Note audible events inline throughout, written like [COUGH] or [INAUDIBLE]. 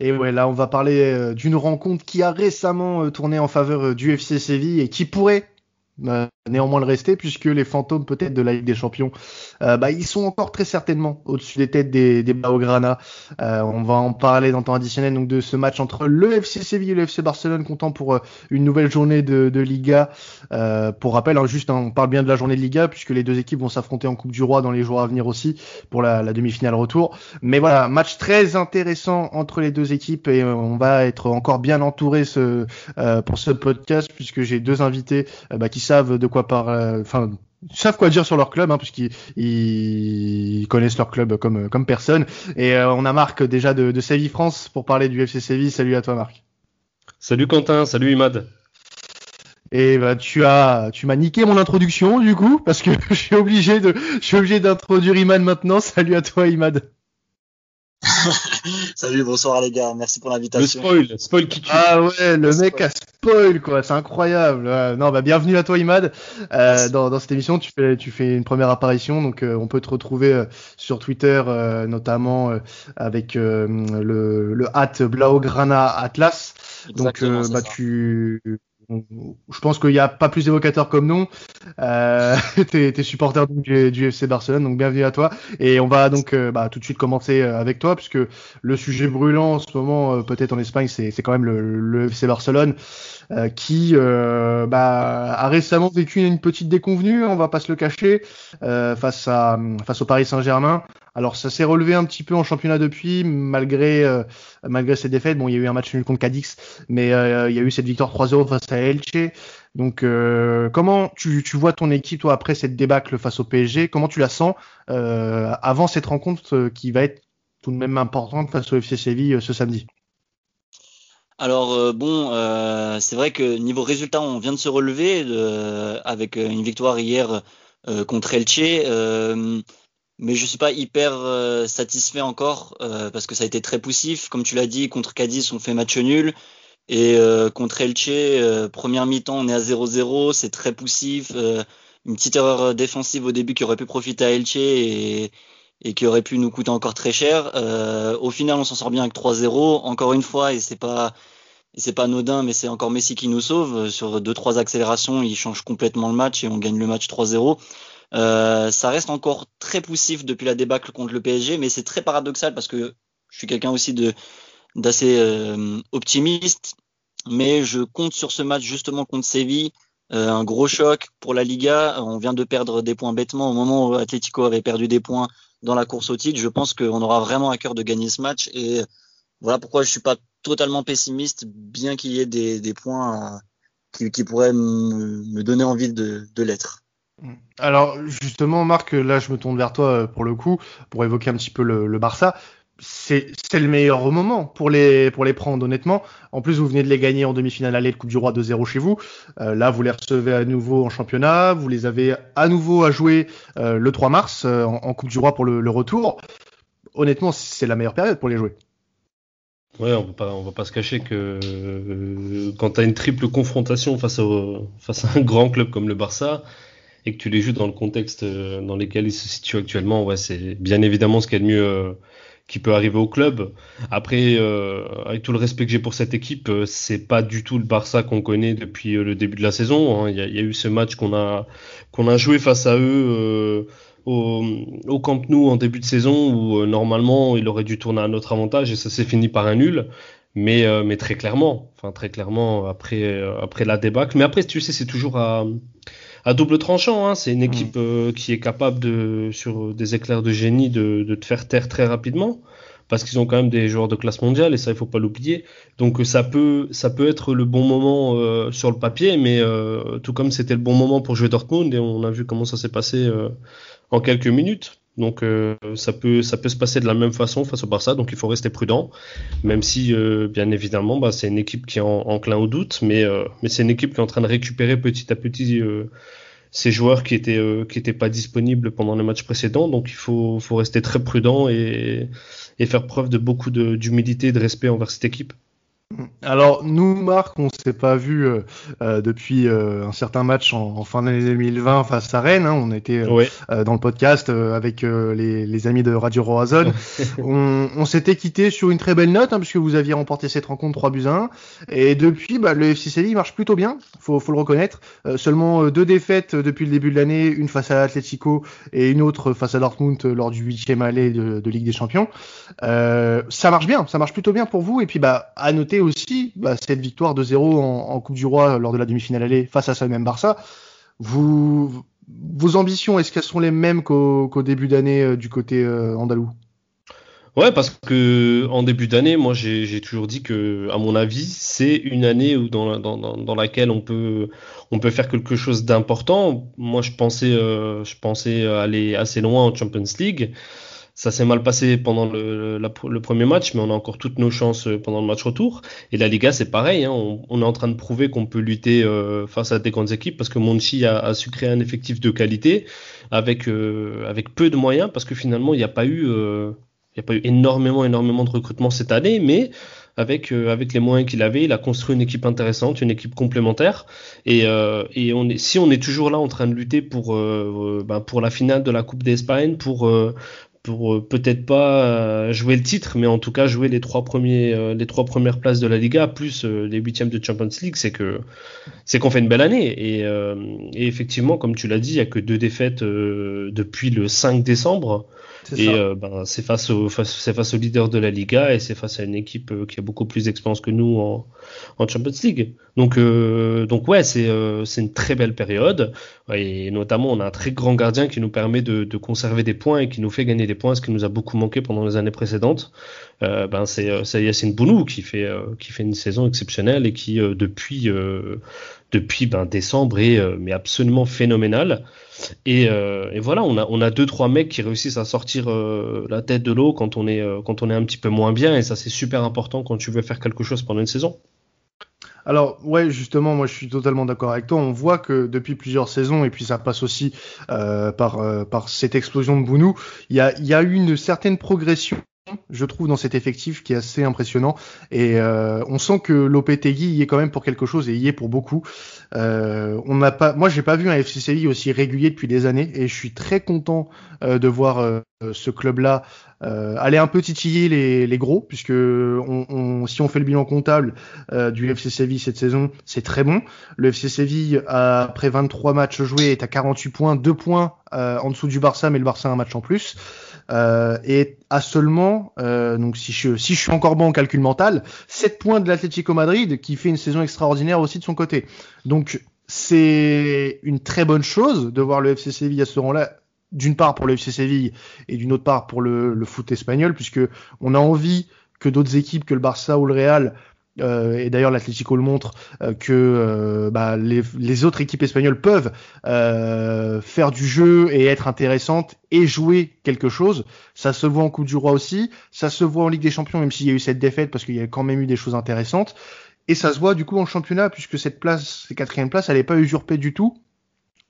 Et ouais, là, on va parler d'une rencontre qui a récemment tourné en faveur du FC Séville et qui pourrait euh, néanmoins le rester puisque les fantômes peut-être de la Ligue des Champions, euh, bah, ils sont encore très certainement au-dessus des têtes des, des Blaugrana. Euh, on va en parler dans le temps additionnel donc de ce match entre le FC Séville et le FC Barcelone, comptant pour euh, une nouvelle journée de, de Liga. Euh, pour rappel, hein, juste hein, on parle bien de la journée de Liga puisque les deux équipes vont s'affronter en Coupe du Roi dans les jours à venir aussi pour la, la demi-finale retour. Mais voilà, match très intéressant entre les deux équipes et on va être encore bien entouré ce, pour ce podcast puisque j'ai deux invités bah, qui savent de quoi parler, enfin savent quoi dire sur leur club, hein, puisqu'ils ils connaissent leur club comme comme personne. Et euh, on a Marc déjà de, de Séville France pour parler du FC Séville. Salut à toi Marc. Salut Quentin, salut Imad. Et bah, tu as, tu m'as niqué mon introduction du coup, parce que [LAUGHS] je suis obligé de, je suis obligé d'introduire Imad maintenant. Salut à toi Imad. [LAUGHS] Salut, bonsoir les gars, merci pour l'invitation. Le spoil, spoil qui tue. Ah ouais, le, mec a spoil quoi, c'est incroyable. non, bah bienvenue à toi Imad. Euh, dans, dans, cette émission, tu fais, tu fais une première apparition, donc euh, on peut te retrouver euh, sur Twitter, euh, notamment avec le, le hat Blaugrana Atlas. Donc bah tu je pense qu'il n'y a pas plus évocateur comme nous. Euh, [LAUGHS] t'es, es supporter du, du, FC Barcelone, donc bienvenue à toi. Et on va donc euh, bah, tout de suite commencer euh, avec toi, puisque le sujet brûlant en ce moment, euh, peut-être en Espagne, c'est, quand même le, le FC Barcelone. Euh, qui bah, a récemment vécu une petite déconvenue, on va pas se le cacher, face à face au Paris Saint-Germain. Alors ça s'est relevé un petit peu en championnat depuis, malgré malgré ces défaites. Bon, il y a eu un match nul contre Cadix, mais il y a eu cette victoire 3-0 face à Elche. Donc, comment tu, tu, vois ton équipe, toi, après cette débâcle face au PSG Comment tu la sens avant cette rencontre qui va être tout de même importante face au FC Séville ce samedi? Alors euh, bon, euh, c'est vrai que niveau résultat, on vient de se relever euh, avec une victoire hier contre Elche, mais je suis pas hyper satisfait encore parce que ça a été très poussif. Comme tu l'as dit, contre Cadiz, on fait match nul. Et contre Elche, première mi-temps, on est à 0-0, c'est très poussif. une petite erreur défensive au début qui aurait pu profiter à Elche et, et qui aurait pu nous coûter encore très cher. Euh, au final, on s'en sort bien avec 3-0. Encore une fois, et c'est pas c'est pas anodin, mais c'est encore Messi qui nous sauve. Sur deux trois accélérations, il change complètement le match et on gagne le match 3-0. Euh, ça reste encore très poussif depuis la débâcle contre le PSG, mais c'est très paradoxal parce que je suis quelqu'un aussi d'assez euh, optimiste, mais je compte sur ce match justement contre Séville euh, un gros choc pour la Liga. On vient de perdre des points bêtement au moment où Atletico avait perdu des points dans la course au titre. Je pense qu'on aura vraiment à cœur de gagner ce match et voilà pourquoi je suis pas totalement pessimiste, bien qu'il y ait des, des points qui, qui, pourraient me, donner envie de, de l'être. Alors justement, Marc, là je me tourne vers toi euh, pour le coup, pour évoquer un petit peu le, Barça c'est le meilleur moment pour les pour les prendre honnêtement. En plus, vous venez de les gagner en demi-finale aller de Coupe du Roi 2-0 chez vous. Euh, là, vous les recevez à nouveau en championnat. Vous les avez à nouveau à jouer euh, le 3 mars en, Coupe du Roi pour le, retour. Honnêtement, c'est la meilleure période pour les jouer. Ouais, on va pas, va pas se cacher que euh, quand tu as une triple confrontation face, face à un grand club comme le Barça et que tu les joues dans le contexte dans lequel ils se situent actuellement, ouais, c'est bien évidemment ce qu'il y a de mieux qui peut arriver au club. Après, euh, avec tout le respect que j'ai pour cette équipe, euh, c'est pas du tout le Barça qu'on connaît depuis euh, le début de la saison. Hein. Il, y a, eu ce match qu'on a qu'on a joué face à eux euh, au, au, Camp Nou en début de saison où normalement il aurait dû tourner à notre avantage et ça s'est fini par un nul. Mais, mais très clairement, enfin très clairement après après la débâcle. Mais après, tu sais, c'est toujours à à double tranchant. Hein. C'est une mm. équipe euh, qui est capable de, sur des éclairs de génie, de, de te faire taire très rapidement. Parce qu'ils ont quand même des joueurs de classe mondiale et ça il faut pas l'oublier. Donc ça peut ça peut être le bon moment euh, sur le papier, mais euh, tout comme c'était le bon moment pour jouer Dortmund et on a vu comment ça s'est passé en quelques minutes. Donc euh, ça peut ça peut se passer de la même façon face au Barça, donc il faut rester prudent, même si euh, bien évidemment bah, c'est une équipe qui est en, enclin au doute, mais euh, mais c'est une équipe qui est en train de récupérer petit à petit ces joueurs qui étaient qui étaient pas disponibles pendant les matchs précédents, donc il faut faut rester très prudent et et faire preuve de beaucoup d'humilité et de respect envers cette équipe. Alors nous, Marc, on s'est pas vu euh, euh, depuis euh, un certain match en, fin d'année 2020 face à Rennes. Hein. On était dans le podcast avec les, amis de Radio Roazhon. [LAUGHS] on, s'était quitté sur une très belle note hein, puisque vous aviez remporté cette rencontre 3 buts à 1. Et depuis, bah, le FC Séville marche plutôt bien, faut, faut le reconnaître. seulement deux défaites depuis le début de l'année, une face à l'Atlético et une autre face à Dortmund lors du huitième aller de, de Ligue des Champions. ça marche bien, ça marche plutôt bien pour vous. Et puis bah à noter aussi bah, cette victoire de 0 en, Coupe du Roi lors de la demi-finale aller face à ce même Barça. Vos ambitions, est-ce qu'elles sont les mêmes qu'au début d'année euh, du côté euh, andalou? Ouais, parce que en début d'année, moi j'ai toujours dit que, à mon avis, c'est une année où dans, dans, dans, laquelle on peut on peut faire quelque chose d'important. Moi, je pensais euh, je pensais aller assez loin en Champions League. Ça s'est mal passé pendant le, premier match, mais on a encore toutes nos chances euh, pendant le match retour. Et la Liga, c'est pareil. Hein, on, est en train de prouver qu'on peut lutter euh, face à des grandes équipes parce que Monchi a, a, su créer un effectif de qualité avec, euh, avec peu de moyens parce que finalement, il n'y a pas eu. il n'y a pas eu énormément, énormément de recrutement cette année, mais avec, avec les moyens qu'il avait, il a construit une équipe intéressante, une équipe complémentaire. Et, et on est, si on est toujours là en train de lutter pour, ben pour la finale de la Coupe d'Espagne, pour, pour euh, peut-être pas euh, jouer le titre, mais en tout cas jouer les trois premiers, euh, les trois premières places de la Liga plus les huitièmes de Champions League, c'est que c'est qu'on fait une belle année. Et, et effectivement, comme tu l'as dit, il y a que deux défaites depuis le 5 décembre. Et ben, c'est face au face, c'est face au leader de la Liga et c'est face à une équipe qui a beaucoup plus d'expérience que nous en, en Champions League. Donc donc ouais, c'est c'est une très belle période et notamment on a un très grand gardien qui nous permet de, de conserver des points et qui nous fait gagner des points, ce qui nous a beaucoup manqué pendant les années précédentes. Euh, ben c'est euh, Yacine Bounou qui fait euh, qui fait une saison exceptionnelle et qui euh, depuis depuis ben, décembre est mais absolument phénoménal. Et, et, voilà, on a on a deux trois mecs qui réussissent à sortir la tête de l'eau quand on est quand on est un petit peu moins bien et ça c'est super important quand tu veux faire quelque chose pendant une saison. Alors ouais, justement, moi je suis totalement d'accord avec toi. On voit que depuis plusieurs saisons, et puis ça passe aussi euh, par, euh, par cette explosion de Bounou, il y a, y a eu une certaine progression je trouve, dans cet effectif qui est assez impressionnant. Et euh, on sent que Lopetegui y est quand même pour quelque chose et y est pour beaucoup. Euh, on n'a pas, moi, j'ai pas vu un FC aussi régulier depuis des années et je suis très content euh, de voir euh, ce club-là euh, aller un peu titiller les, les gros, puisque on, on, si on fait le bilan comptable du FC Séville cette saison, c'est très bon. Le FC Séville, après 23 matchs joués, est à 48 points, 2 points en dessous du Barça, mais le Barça a un match en plus euh, et à seulement, euh, donc si je, si je suis encore bon en calcul mental, 7 points de l'Atlético Madrid qui fait une saison extraordinaire aussi de son côté. Donc c'est une très bonne chose de voir le FC Séville à ce rang-là d'une part pour le FC Séville et d'une autre part pour le, foot espagnol, puisque on a envie que d'autres équipes que le Barça ou le Real euh, et d'ailleurs l'Atlético le montre euh, que euh, bah, les, les, autres équipes espagnoles peuvent faire du jeu et être intéressantes et jouer quelque chose. Ça se voit en Coupe du Roi aussi, ça se voit en Ligue des Champions même s'il y a eu cette défaite parce qu'il y a quand même eu des choses intéressantes. Et ça se voit du coup en championnat puisque cette place, cette quatrième place, elle n'est pas usurpée du tout.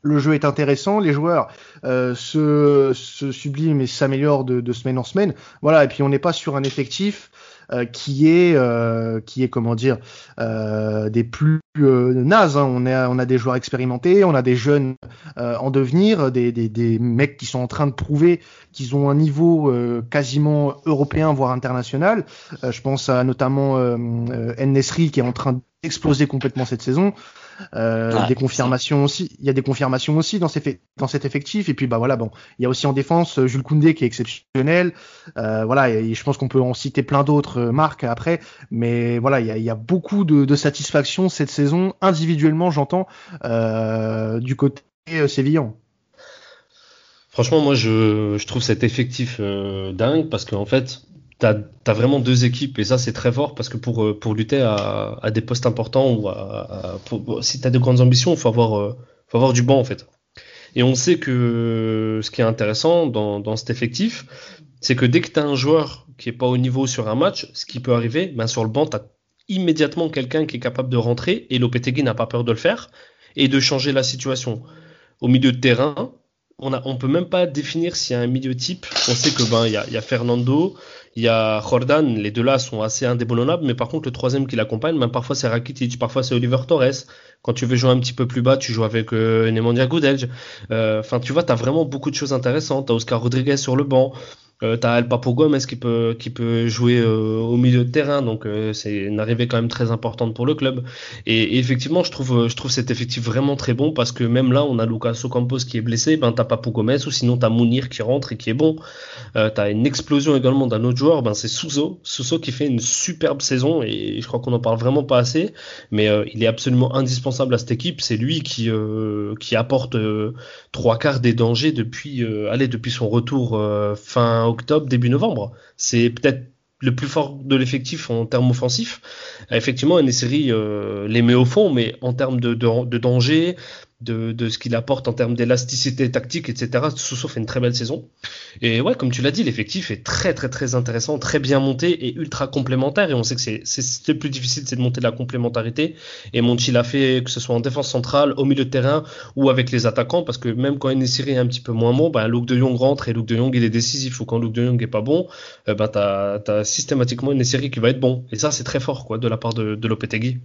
Le jeu est intéressant, les joueurs se, se subliment et s'améliorent de, semaine en semaine. Voilà, et puis on n'est pas sur un effectif euh, qui est euh, qui est comment dire euh, des plus nazes. Hein. On a on a des joueurs expérimentés, on a des jeunes en devenir, des, des, des mecs qui sont en train de prouver qu'ils ont un niveau quasiment européen voire international. je pense à notamment euh, Nesri qui est en train d'exploser complètement cette saison. Euh, des confirmations aussi. Il y a des confirmations aussi dans, ces, dans cet effectif. Et puis bah voilà, bon, il y a aussi en défense Jules Koundé qui est exceptionnel. Euh, voilà, et je pense qu'on peut en citer plein d'autres euh, marques après. Mais voilà, il y a, il y a beaucoup de, de, satisfaction cette saison individuellement, j'entends, euh, du côté euh, sévillan. Franchement, moi, je, je trouve cet effectif dingue parce qu'en fait, t'as as vraiment deux équipes et ça c'est très fort parce que pour euh, pour lutter à, à des postes importants ou à, si t'as de grandes ambitions il faut avoir euh, faut avoir du banc en fait. Et on sait que ce qui est intéressant dans, dans cet effectif c'est que dès que t'as un joueur qui est pas au niveau sur un match ce qui peut arriver ben sur le banc t'as immédiatement quelqu'un qui est capable de rentrer et Lopetegui n'a pas peur de le faire et de changer la situation. Au milieu de terrain on a, on peut même pas définir s'il y a un milieu type. On sait que ben il y a, y a, Fernando, il y a Jordan, les deux là sont assez indéboulonnables, mais par contre le troisième qui l'accompagne, même parfois c'est Rakitic, parfois c'est Oliver Torres. Quand tu veux jouer un petit peu plus bas, tu joues avec euh, Nemanja Gudel. Euh, enfin, tu vois, t'as vraiment beaucoup de choses intéressantes. T'as Oscar Rodriguez sur le banc. Euh, t'as El Papo Gomez qui peut, qui peut jouer euh, au milieu de terrain, donc euh, c'est une arrivée quand même très importante pour le club. Et, effectivement, je trouve, je trouve cet effectif vraiment très bon parce que même là, on a Lucas Ocampos qui est blessé, ben t'as Papo Gomez ou sinon t'as Mounir qui rentre et qui est bon. T'as une explosion également d'un autre joueur, ben c'est Souzo, Souzo qui fait une superbe saison et je crois qu'on en parle vraiment pas assez, mais il est absolument indispensable à cette équipe. C'est lui qui, qui apporte trois quarts des dangers depuis, allez, depuis son retour fin octobre, début novembre. C'est peut-être le plus fort de l'effectif en termes offensifs. Effectivement, Neseri euh, les met au fond, mais en termes de danger, de, ce qu'il apporte en termes d'élasticité tactique, etc. Sousso fait une très belle saison. Et ouais, comme tu l'as dit, l'effectif est très très très intéressant, très bien monté et ultra complémentaire. Et on sait que c'est le plus difficile, c'est de monter la complémentarité. Et Monchi l'a fait, que ce soit en défense centrale, au milieu de terrain ou avec les attaquants, parce que même quand Enesiri est un petit peu moins bon, ben, Luke de Jong rentre et Luke de Jong il est décisif. Ou quand Luke de Jong est pas bon, euh, ben, t'as as systématiquement Enesiri qui va être bon. Et ça, c'est très fort quoi de la part de, de Lopetegui.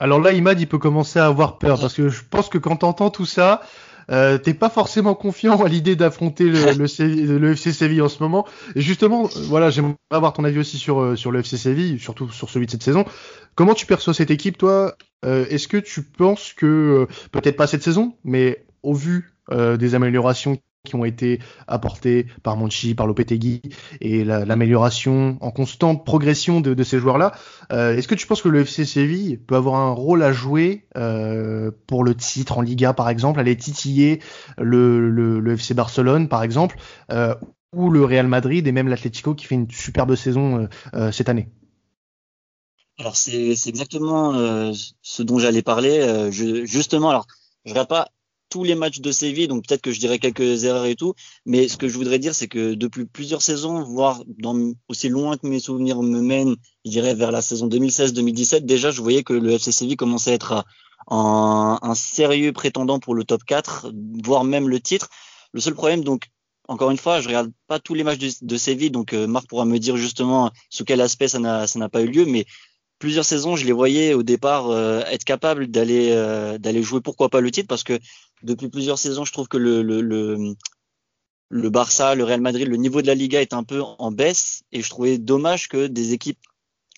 Alors là, Imad, il peut commencer à avoir peur parce que je pense que quand t'entends tout ça, euh, t'es pas forcément confiant à l'idée d'affronter le, le, FC Séville en ce moment. Et justement, euh, voilà, j'aimerais avoir ton avis aussi sur, euh, sur le FC Séville, surtout sur celui de cette saison. Comment tu perçois cette équipe, toi? Euh, Est-ce que tu penses que, peut-être pas cette saison, mais au vu des améliorations qui ont été apportés par Monchi, par Lopetegui et l'amélioration en constante progression de, ces joueurs-là. Euh, Est-ce que tu penses que le FC Séville peut avoir un rôle à jouer euh, pour le titre en Liga, par exemple, aller titiller le, FC Barcelone, par exemple, euh, ou le Real Madrid et même l'Atlético qui fait une superbe saison cette année? Alors c'est exactement ce dont j'allais parler. Justement, alors je regarde pas tous les matchs de Séville, donc peut-être que je dirais quelques erreurs et tout. Mais ce que je voudrais dire, c'est que depuis plusieurs saisons, voire dans, aussi loin que mes souvenirs me mènent, je dirais vers la saison 2016-2017, déjà je voyais que le FC Séville commençait à être un, sérieux prétendant pour le top 4, voire même le titre. Le seul problème, donc, encore une fois, je regarde pas tous les matchs de, de Séville, donc euh, Marc pourra me dire justement sous quel aspect ça n'a pas eu lieu, mais plusieurs saisons, je les voyais au départ euh, être capables d'aller euh, d'aller jouer pourquoi pas le titre parce que depuis plusieurs saisons, je trouve que le, le, le, le Barça, le Real Madrid, le niveau de la Liga est un peu en baisse et je trouvais dommage que des équipes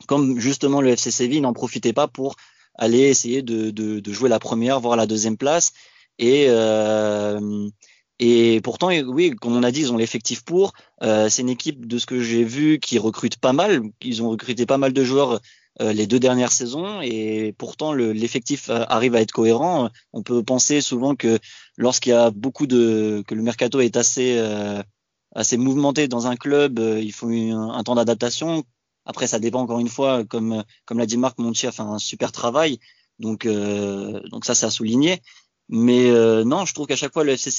comme justement le FC Séville n'en profitaient pas pour aller essayer de, de, de, jouer la première, voire la deuxième place. Et, euh, et pourtant, oui, comme on a dit, ils ont l'effectif pour. Euh, c'est une équipe de ce que j'ai vu qui recrute pas mal. Ils ont recruté pas mal de joueurs les deux dernières saisons et pourtant l'effectif euh, arrive à être cohérent. On peut penser souvent que lorsqu'il y a beaucoup de que le mercato est assez euh, assez mouvementé dans un club, il faut un, temps d'adaptation. Après, ça dépend encore une fois, comme comme l'a dit Marc, Monti a fait un super travail, donc donc ça c'est à souligner. Mais non, je trouve qu'à chaque fois le FC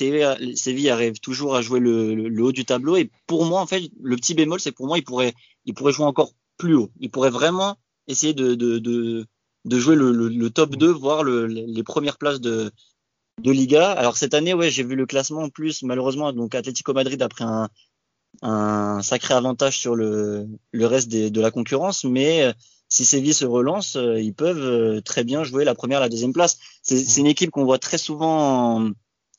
Séville arrive toujours à jouer le, le, le, haut du tableau. Et pour moi, en fait, le petit bémol, c'est pour moi, il pourrait, il pourrait jouer encore plus haut. Il pourrait vraiment essayer de, de, de, de jouer le, le, le, top 2, voire le, les premières places de, de Liga. Alors cette année, ouais, j'ai vu le classement en plus, malheureusement, donc Atlético Madrid a pris un, un sacré avantage sur le, le reste des, de la concurrence, mais euh, si Séville se relance, euh, ils peuvent euh, très bien jouer la première, la deuxième place. C'est une équipe qu'on voit très souvent en,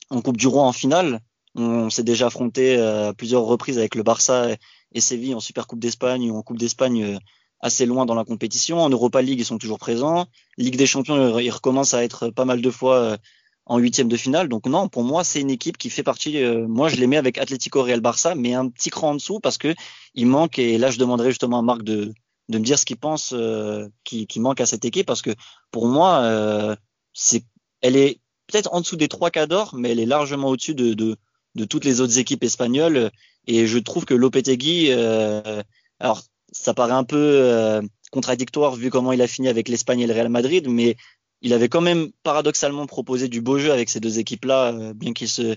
en, Coupe du Roi en finale. On s'est déjà affronté à plusieurs reprises avec le Barça et Séville en Super Coupe d'Espagne ou en Coupe d'Espagne assez loin dans la compétition. En Europa League, ils sont toujours présents. Ligue des Champions, ils recommencent à être pas mal de fois euh, en huitième de finale. Donc non, pour moi, c'est une équipe qui fait partie. Euh, moi, je les mets avec Atlético Real Barça, mais un petit cran en dessous parce que il manque. Et là, je demanderai justement à Marc de de me dire ce qu'il pense euh, qui, qui, manque à cette équipe parce que pour moi, euh, c'est, elle est peut-être en dessous des trois cadors, mais elle est largement au-dessus de, de, de toutes les autres équipes espagnoles. Et je trouve que Lopetegui, euh, alors ça paraît un peu euh, contradictoire vu comment il a fini avec l'Espagne et le Real Madrid, mais il avait quand même paradoxalement proposé du beau jeu avec ces deux équipes-là, euh, bien qu'il se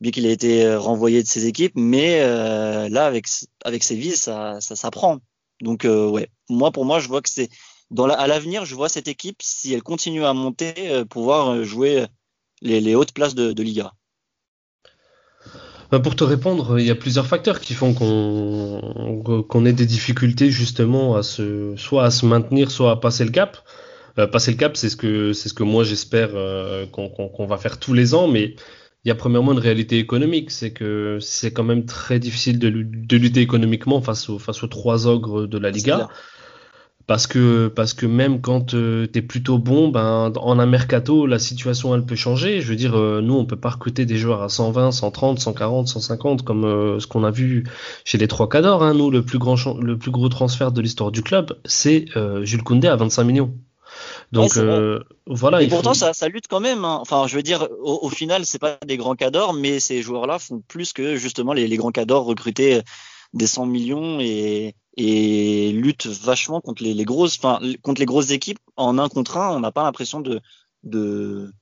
bien qu'il ait été euh, renvoyé de ces équipes, mais là avec avec Séville ça ça s'apprend. Donc ouais, moi pour moi je vois que c'est dans la, à l'avenir je vois cette équipe si elle continue à monter pouvoir jouer les, les hautes places de, de Liga. Bah, pour te répondre, il y a plusieurs facteurs qui font qu'on qu'on ait des difficultés justement à se soit à se maintenir, soit à passer le cap. Euh, passer le cap, c'est ce que c'est ce que moi j'espère euh, qu'on va faire tous les ans, mais il y a premièrement une réalité économique, c'est que c'est quand même très difficile de, de, lutter économiquement face aux face aux trois ogres de la Liga. Parce que, parce que même quand euh, tu es plutôt bon, ben, en un mercato, la situation elle peut changer. Je veux dire, euh, nous on peut pas recruter des joueurs à 120, 130, 140, 150 comme euh, ce qu'on a vu chez les trois cadors. Hein. Nous, le plus grand le plus gros transfert de l'histoire du club, c'est Jules Koundé à 25 millions. Donc voilà. Et pourtant, ça, ça, lutte quand même. Hein. Enfin, je veux dire, au, au final, c'est pas des grands cadors, mais ces joueurs-là font plus que justement les, les grands cadors recrutés des 100 millions et, et lutte vachement contre les, les grosses, enfin contre les grosses équipes en un contre un. On n'a pas l'impression de, de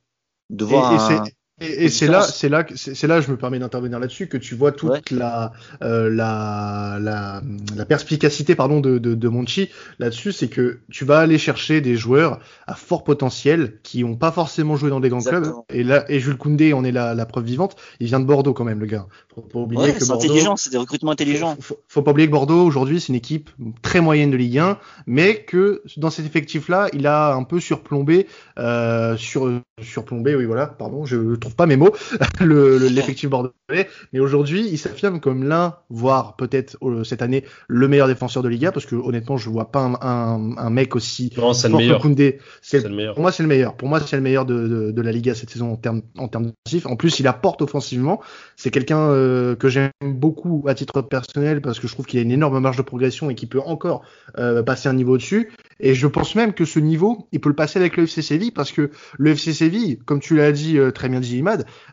de voir. Et, c'est là, c'est là, c'est là, je me permets d'intervenir là-dessus, que tu vois toute la, euh, la, la, la, perspicacité, pardon, de, de, de Monchi là-dessus, c'est que tu vas aller chercher des joueurs à fort potentiel qui ont pas forcément joué dans des grands clubs. Et là, et Jules Koundé, on est la, la, preuve vivante. Il vient de Bordeaux quand même, le gars. Faut pas oublier que c'est intelligent, c'est des recrutements intelligents. Faut, faut, pas oublier que Bordeaux aujourd'hui, c'est une équipe très moyenne de Ligue 1, mais que dans cet effectif-là, il a un peu surplombé, euh, sur, surplombé, oui voilà, pardon, je trouve pas mes mots, [LAUGHS] l'effectif le, bordelais. Mais aujourd'hui, il s'affirme comme l'un, voire peut-être euh, cette année, le meilleur défenseur de Liga, parce que honnêtement, je vois pas un, un, un mec aussi non, c'est le meilleur. C'est le meilleur. Pour moi, c'est le meilleur. Pour moi, c'est le meilleur de, de, de, la Liga cette saison en termes en termes offensifs. En plus, il apporte offensivement. C'est quelqu'un euh, que j'aime beaucoup à titre personnel parce que je trouve qu'il a une énorme marge de progression et qu'il peut encore euh, passer un niveau dessus. Et je pense même que ce niveau, il peut le passer avec le FC Séville parce que le FC Séville, comme tu l'as dit euh, très bien dit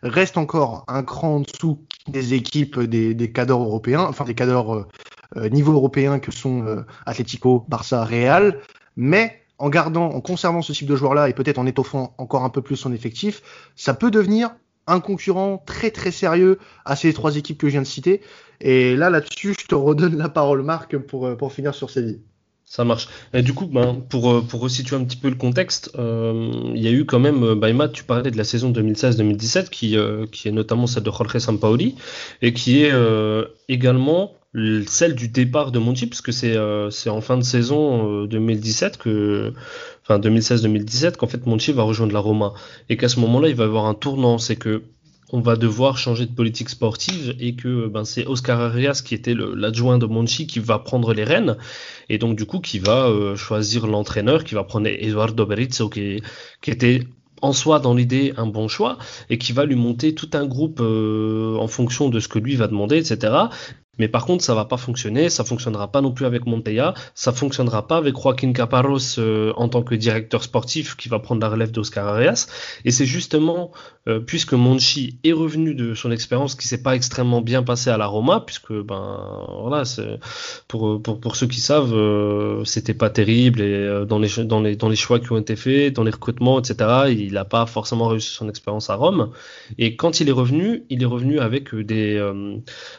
Reste encore un cran en dessous des équipes des, des cadres européens, enfin des cadres euh, euh, niveau européen que sont euh, Atlético, Barça, Real, mais en gardant, en conservant ce type de joueur-là et peut-être en étoffant encore un peu plus son effectif, ça peut devenir un concurrent très très sérieux à ces trois équipes que je viens de citer. Et là, là-dessus, je te redonne la parole, Marc, pour, pour finir sur Séville. Ça marche. Et du coup, ben, pour, euh, pour resituer un petit peu le contexte, euh, il y a eu quand même, Baima, tu parlais de la saison 2016-2017, qui, euh, qui est notamment celle de Jorge Sampaoli, et qui est euh, également celle du départ de Monti, puisque c'est c'est en fin de saison 2017 que, enfin 2016-2017, qu'en fait Monti va rejoindre la Roma, et qu'à ce moment-là, il va avoir un tournant, c'est que on va devoir changer de politique sportive et que ben, c'est Oscar Arias qui était l'adjoint de Monchi qui va prendre les rênes et donc du coup qui va euh, choisir l'entraîneur qui va prendre Eduardo Berizzo qui, qui était en soi dans l'idée un bon choix et qui va lui monter tout un groupe euh, en fonction de ce que lui va demander etc mais par contre, ça va pas fonctionner, ça fonctionnera pas non plus avec Monteya, ça fonctionnera pas avec Joaquin Caparros euh, en tant que directeur sportif qui va prendre la relève d'Oscar Arias. Et c'est justement euh, puisque Monchi est revenu de son expérience qui s'est pas extrêmement bien passé à la Roma, puisque ben voilà, pour, pour pour ceux qui savent, euh, c'était pas terrible et dans les dans les dans les choix qui ont été faits, dans les recrutements, etc. Il n'a pas forcément réussi son expérience à Rome. Et quand il est revenu, il est revenu avec des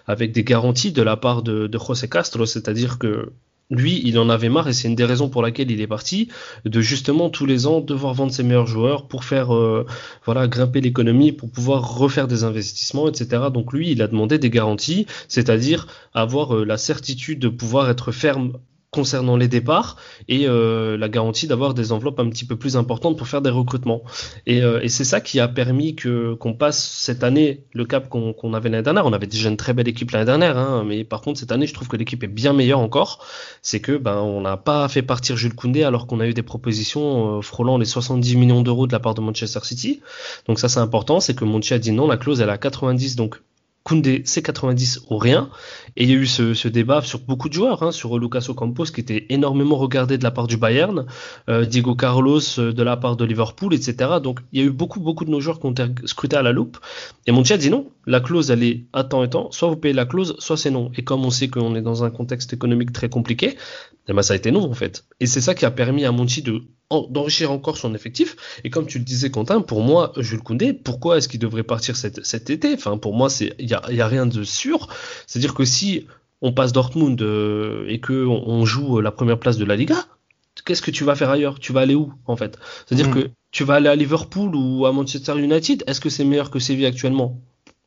avec des garanties de la part de, José Castro, c'est-à-dire que lui, il en avait marre et c'est une des raisons pour laquelle il est parti, de justement tous les ans devoir vendre ses meilleurs joueurs pour faire euh, voilà grimper l'économie, pour pouvoir refaire des investissements, etc. Donc lui, il a demandé des garanties, c'est-à-dire avoir euh, la certitude de pouvoir être ferme concernant les départs et euh, la garantie d'avoir des enveloppes un petit peu plus importantes pour faire des recrutements. Et, euh, c'est ça qui a permis que qu'on passe cette année le cap qu'on avait l'année dernière. On avait déjà une très belle équipe l'année dernière, hein, mais par contre cette année, je trouve que l'équipe est bien meilleure encore. C'est que ben on n'a pas fait partir Jules Koundé alors qu'on a eu des propositions euh, frôlant les 70 millions d'euros de la part de Manchester City. Donc ça c'est important, c'est que Monchi a dit non, la clause elle est à 90, donc Koundé, c'est 90 ou rien. Et il y a eu ce, débat sur beaucoup de joueurs, hein, sur Lucas Ocampos qui était énormément regardé de la part du Bayern, euh, Diego Carlos euh, de la part de Liverpool, etc. Donc il y a eu beaucoup, beaucoup de nos joueurs qui ont été scrutés à la loupe. Et Monchi a dit non, la clause elle est à temps et temps, soit vous payez la clause, soit c'est non. Et comme on sait qu'on est dans un contexte économique très compliqué, eh ben ça a été non en fait. Et c'est ça qui a permis à Monchi de d'enrichir encore son effectif. Et comme tu le disais, Quentin, pour moi, Jules Koundé, pourquoi est-ce qu'il devrait partir cet, cet été? Enfin, pour moi, c'est il y a, y a, rien de sûr. C'est-à-dire que si on passe Dortmund euh, et que on, joue la première place de la Liga, qu'est-ce que tu vas faire ailleurs? Tu vas aller où en fait? C'est-à-dire mmh. que tu vas aller à Liverpool ou à Manchester United? Est-ce que c'est meilleur que Séville actuellement?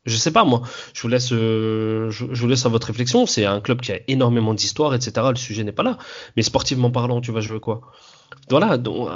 Je sais pas moi. Je vous laisse, je, je, vous laisse à votre réflexion. C'est un club qui a énormément d'histoire, etc. Le sujet n'est pas là. Mais sportivement parlant, tu vas jouer quoi? Voilà. Donc,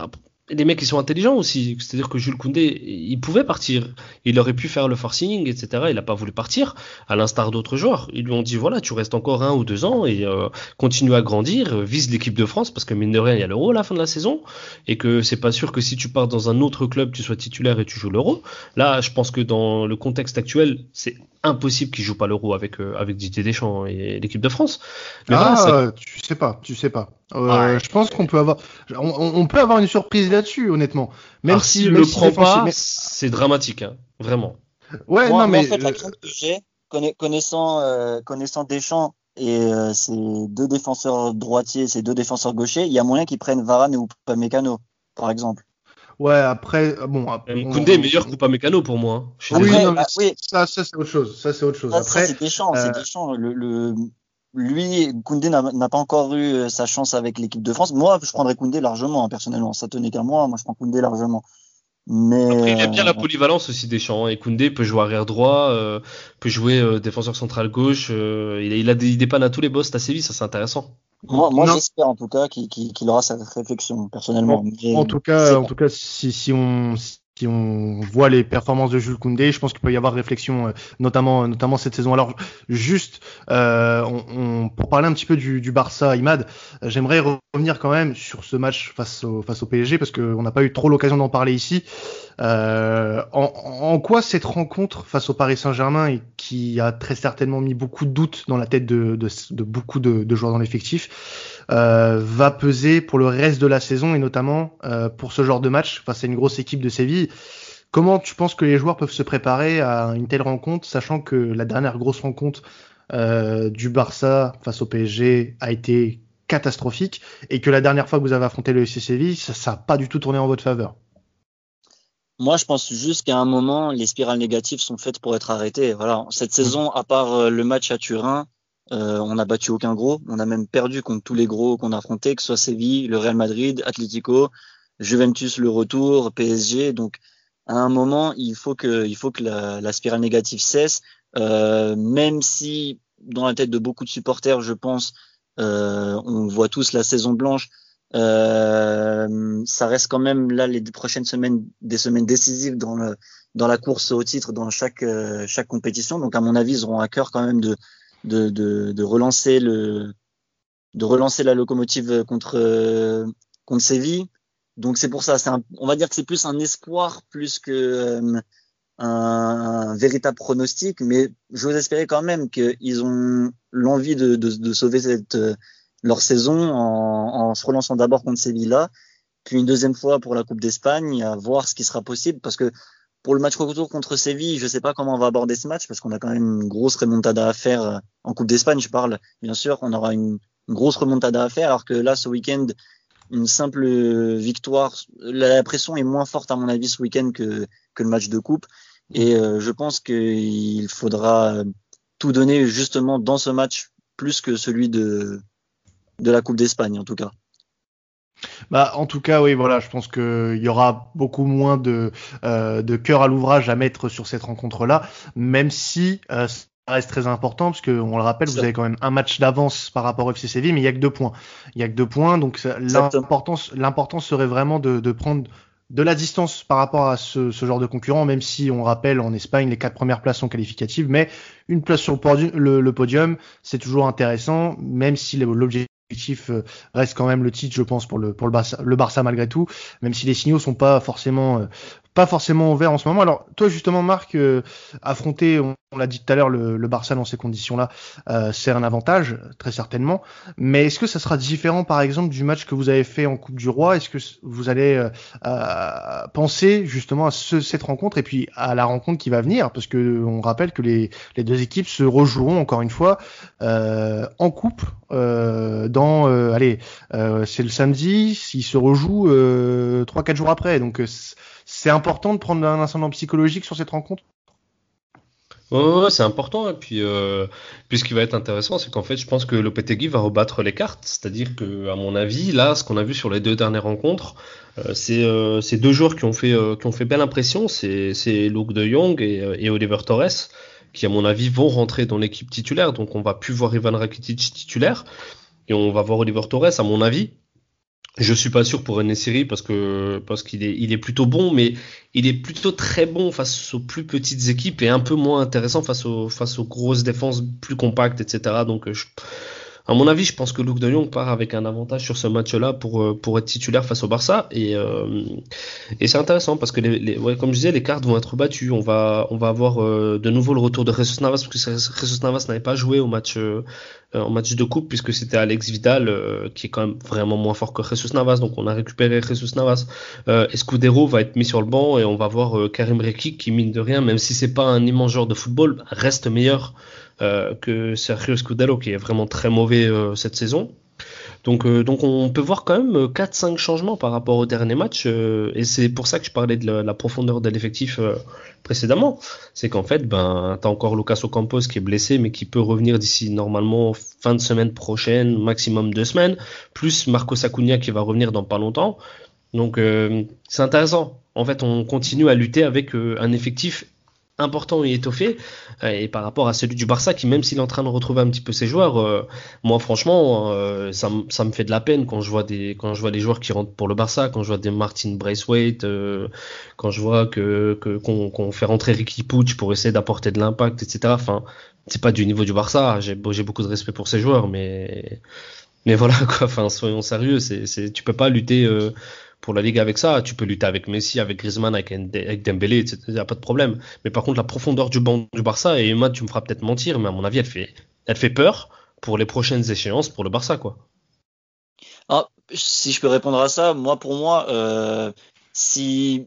des mecs qui sont intelligents aussi. C'est-à-dire que Jules Koundé, il pouvait partir. Il aurait pu faire le forcing, etc. Il n'a pas voulu partir, à l'instar d'autres joueurs. Ils lui ont dit voilà, tu restes encore un ou deux ans et euh, continue à grandir, vise l'équipe de France parce que mine de rien, il y a l'Euro à la fin de la saison et que c'est pas sûr que si tu pars dans un autre club, tu sois titulaire et tu joues l'Euro. Là, je pense que dans le contexte actuel, c'est impossible qu'il joue pas l'Euro avec euh, avec Didier Deschamps et l'équipe de France. Mais ah, tu sais pas, tu sais pas. Euh, je pense qu'on peut avoir, on, peut avoir une surprise là-dessus, honnêtement. Même si s'il le prend pas, c'est dramatique, hein, vraiment. Ouais, non mais en fait, la crainte que j'ai, connaissant euh, connaissant Deschamps et ses deux défenseurs droitiers, ses deux défenseurs gauchers, il y a moyen qu'ils prennent Varane ou Mécano, par exemple. Ouais, après, euh, bon. Koundé est meilleur que Mécano pour moi. Hein. oui, non, mais oui, ça, ça c'est autre chose. Ça, c'est autre chose. après, c'est Deschamps, euh... c'est Deschamps. Le, le, lui, Koundé n'a pas encore eu euh, sa chance avec l'équipe de France. Moi, je prendrais Koundé largement, hein, personnellement. Ça tenait qu'à moi. Moi, je prends Koundé largement. Mais Après, il aime bien la euh, polyvalence aussi Deschamps. Hein. Et Koundé peut jouer arrière droit, euh, peut jouer défenseur central gauche. il, a, il, a des, il dépanne à tous les boss à Séville, ça c'est intéressant. Moi, moi j'espère en tout cas qu'il aura cette réflexion personnellement. En, tout cas, en tout cas, si, si on si on voit les performances de Jules Koundé, je pense qu'il peut y avoir réflexion, euh, notamment notamment cette saison. Alors juste euh, pour parler un petit peu du, Barça, Imad, euh, j'aimerais revenir quand même sur ce match face au face au PSG parce qu'on n'a pas eu trop l'occasion d'en parler ici. Euh, en, quoi cette rencontre face au Paris Saint-Germain, qui a très certainement mis beaucoup de doutes dans la tête de, beaucoup de, joueurs dans l'effectif, euh, va peser pour le reste de la saison et notamment euh, pour ce genre de match face à une grosse équipe de Séville. Comment tu penses que les joueurs peuvent se préparer à une telle rencontre, sachant que la dernière grosse rencontre euh, du Barça face au PSG a été catastrophique et que la dernière fois que vous avez affronté le FC Séville, ça n'a pas du tout tourné en votre faveur? Moi, je pense juste qu'à un moment, les spirales négatives sont faites pour être arrêtées. Voilà, cette saison, à part euh, le match à Turin, euh, on n'a battu aucun gros. On a même perdu contre tous les gros qu'on a affrontés, que ce soit Séville, le Real Madrid, Atlético, Juventus, le retour, PSG. Donc, à un moment, il faut que, il faut que la, la spirale négative cesse. Euh, même si, dans la tête de beaucoup de supporters, je pense, euh, on voit tous la saison blanche. Euh, ça reste quand même là les prochaines semaines des semaines décisives dans le dans la course au titre dans chaque euh, chaque compétition. Donc à mon avis, ils auront à cœur quand même de de, de, de relancer le de relancer la locomotive contre contre Séville. Donc c'est pour ça, c'est on va dire que c'est plus un espoir plus que euh, un, véritable pronostic, mais j'ose espérer quand même qu'ils ont l'envie de, de, de sauver cette leur saison en, en se relançant d'abord contre Sevilla, puis une deuxième fois pour la Coupe d'Espagne, à voir ce qui sera possible, parce que pour le match retour contre Séville, je ne sais pas comment on va aborder ce match, parce qu'on a quand même une grosse remontada à faire euh, en Coupe d'Espagne, je parle, bien sûr, on aura une, grosse remontada à faire, alors que là, ce week-end, une simple victoire, la pression est moins forte à mon avis ce week-end que, le match de coupe. Et euh, je pense qu'il faudra tout donner justement dans ce match plus que celui de la Coupe d'Espagne en tout cas. Bah, en tout cas, oui, voilà, je pense qu'il y aura beaucoup moins de, euh, de cœur à l'ouvrage à mettre sur cette rencontre-là, même si euh, ça reste très important, parce que on le rappelle, vous avez quand même un match d'avance par rapport au FC Séville, mais il y a que deux points. Il y a que deux points, donc l'importance, l'importance serait vraiment de, de prendre de la distance par rapport à ce, ce, genre de concurrent, même si on rappelle en Espagne les quatre premières places sont qualificatives, mais une place sur le podium, le podium c'est toujours intéressant, même si l'objectif euh, reste quand même le titre, je pense, pour le pour le Barça, le Barça malgré tout, même si les signaux sont pas forcément euh, pas forcément ouvert en ce moment. Alors toi justement Marc, euh, affronter, on, l'a dit tout à l'heure, le, le, Barça dans ces conditions-là, euh, c'est un avantage très certainement. Mais est-ce que ça sera différent par exemple du match que vous avez fait en Coupe du Roi? Est-ce que vous allez euh, euh, penser justement à ce, cette rencontre et puis à la rencontre qui va venir? Parce que on rappelle que les, les deux équipes se rejoueront encore une fois en coupe dans allez c'est le samedi, ils se rejouent trois quatre jours après donc c'est important de prendre un ascendant psychologique sur cette rencontre? Ouais, c'est important. Et puis, euh, puis, ce qui va être intéressant, c'est qu'en fait, je pense que Lopetegui va rebattre les cartes. C'est-à-dire que, à mon avis, là, ce qu'on a vu sur les deux dernières rencontres, euh, c'est euh, deux joueurs qui ont fait, qui ont fait belle impression. C'est Luke de Jong et, et Oliver Torres. qui à mon avis vont rentrer dans l'équipe titulaire. Donc on va plus voir Ivan Rakitic titulaire et on va voir Oliver Torres à mon avis. Je suis pas sûr pour une série parce que parce qu'il est il est plutôt bon, mais il est plutôt très bon face aux plus petites équipes et un peu moins intéressant face aux face aux grosses défenses plus compactes, etc. Donc je, à mon avis, je pense que Luke de Jong part avec un avantage sur ce match-là pour, euh, pour être titulaire face au Barça. Et, euh, et c'est intéressant parce que, ouais, comme je disais, les cartes vont être battues. On va, on va avoir euh, de nouveau le retour de Jesus Navas parce que Jesus Navas n'avait pas joué au match, en match de coupe puisque c'était Alex Vidal qui est quand même vraiment moins fort que Jesus Navas. Donc on a récupéré Jesus Navas. Escudero va être mis sur le banc et on va voir Karim Rekik qui, mine de rien, même si c'est pas un immense joueur de football, reste meilleur que Sergio Scudero qui est vraiment très mauvais euh, cette saison. Donc, euh, donc on peut voir quand même 4-5 changements par rapport au dernier match et c'est pour ça que je parlais de la, profondeur de l'effectif précédemment. C'est qu'en fait, ben, t'as encore Lucas Ocampos qui est blessé mais qui peut revenir d'ici normalement fin de semaine prochaine, maximum deux semaines, plus Marco Acuna qui va revenir dans pas longtemps. Donc c'est intéressant. En fait, on continue à lutter avec un effectif important et étoffé euh, et par rapport à celui du Barça qui même s'il est en train de retrouver un petit peu ses joueurs euh, moi franchement euh, ça, ça, me fait de la peine quand je vois des quand je vois joueurs qui rentrent pour le Barça quand je vois des Martin Braithwaite quand je vois que qu'on fait rentrer Ricky Puig pour essayer d'apporter de l'impact etc enfin c'est pas du niveau du Barça j'ai beaucoup de respect pour ces joueurs mais mais voilà quoi. Enfin soyons sérieux c'est tu peux pas lutter pour la Ligue avec ça. Tu peux lutter avec Messi, avec Griezmann, avec, avec Dembélé, etc. Il n'y a pas de problème. Mais par contre, la profondeur du banc du Barça, et Emma, tu me feras peut-être mentir, mais à mon avis, elle fait, elle fait peur pour les prochaines échéances pour le Barça, quoi. Ah, si je peux répondre à ça, moi, pour moi, euh, si,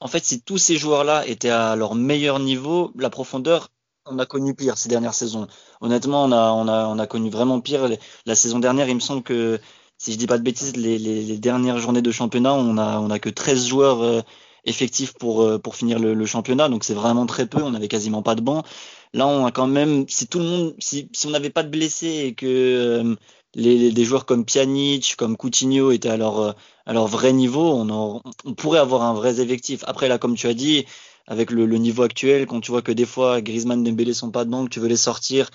en fait, si tous ces joueurs-là étaient à leur meilleur niveau, la profondeur, on a connu pire ces dernières saisons. Honnêtement, on a, on a, on a connu vraiment pire. La saison dernière, il me semble que si je dis pas de bêtises, les, les, dernières journées de championnat, on a, on a que 13 joueurs euh, effectifs pour, euh, pour finir le, le championnat, donc c'est vraiment très peu. On avait quasiment pas de banc. Là, on a quand même, si tout le monde, si, si on n'avait pas de blessés et que euh, les, des joueurs comme Pjanic, comme Coutinho étaient à leur, à leur vrai niveau, on, on pourrait avoir un vrai effectif. Après, là, comme tu as dit, avec le, le, niveau actuel, quand tu vois que des fois Griezmann, Dembélé sont pas dedans, que tu veux les sortir,